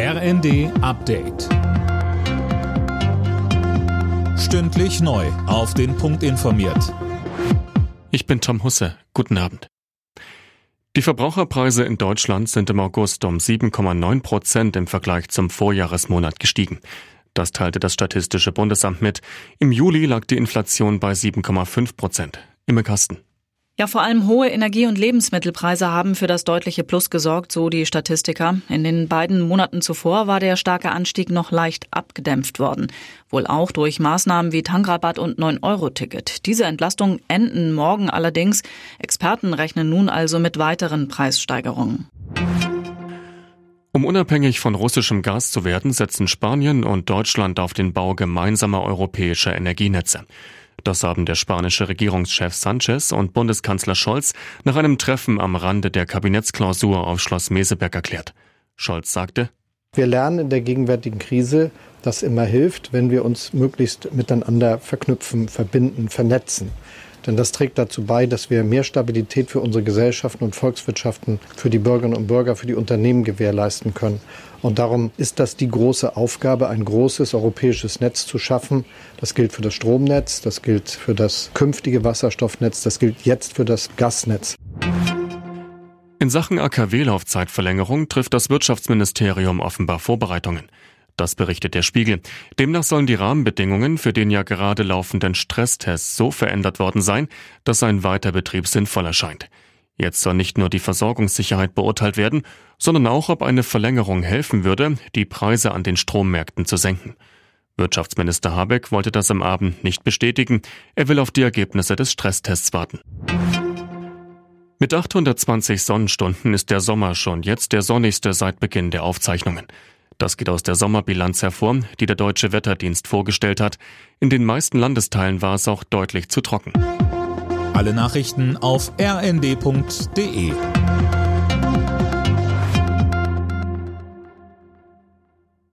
RND Update. Stündlich neu. Auf den Punkt informiert. Ich bin Tom Husse. Guten Abend. Die Verbraucherpreise in Deutschland sind im August um 7,9 Prozent im Vergleich zum Vorjahresmonat gestiegen. Das teilte das Statistische Bundesamt mit. Im Juli lag die Inflation bei 7,5 Prozent. Im Kasten. Ja, vor allem hohe Energie- und Lebensmittelpreise haben für das deutliche Plus gesorgt, so die Statistiker. In den beiden Monaten zuvor war der starke Anstieg noch leicht abgedämpft worden. Wohl auch durch Maßnahmen wie Tankrabatt und 9-Euro-Ticket. Diese Entlastungen enden morgen allerdings. Experten rechnen nun also mit weiteren Preissteigerungen. Um unabhängig von russischem Gas zu werden, setzen Spanien und Deutschland auf den Bau gemeinsamer europäischer Energienetze. Das haben der spanische Regierungschef Sanchez und Bundeskanzler Scholz nach einem Treffen am Rande der Kabinettsklausur auf Schloss Meseberg erklärt. Scholz sagte, wir lernen in der gegenwärtigen Krise, dass immer hilft, wenn wir uns möglichst miteinander verknüpfen, verbinden, vernetzen. Denn das trägt dazu bei, dass wir mehr Stabilität für unsere Gesellschaften und Volkswirtschaften, für die Bürgerinnen und Bürger, für die Unternehmen gewährleisten können. Und darum ist das die große Aufgabe, ein großes europäisches Netz zu schaffen. Das gilt für das Stromnetz, das gilt für das künftige Wasserstoffnetz, das gilt jetzt für das Gasnetz. In Sachen AKW-Laufzeitverlängerung trifft das Wirtschaftsministerium offenbar Vorbereitungen. Das berichtet der Spiegel. Demnach sollen die Rahmenbedingungen für den ja gerade laufenden Stresstest so verändert worden sein, dass ein Weiterbetrieb sinnvoll erscheint. Jetzt soll nicht nur die Versorgungssicherheit beurteilt werden, sondern auch, ob eine Verlängerung helfen würde, die Preise an den Strommärkten zu senken. Wirtschaftsminister Habeck wollte das am Abend nicht bestätigen. Er will auf die Ergebnisse des Stresstests warten. Mit 820 Sonnenstunden ist der Sommer schon jetzt der sonnigste seit Beginn der Aufzeichnungen. Das geht aus der Sommerbilanz hervor, die der Deutsche Wetterdienst vorgestellt hat. In den meisten Landesteilen war es auch deutlich zu trocken. Alle Nachrichten auf rnd.de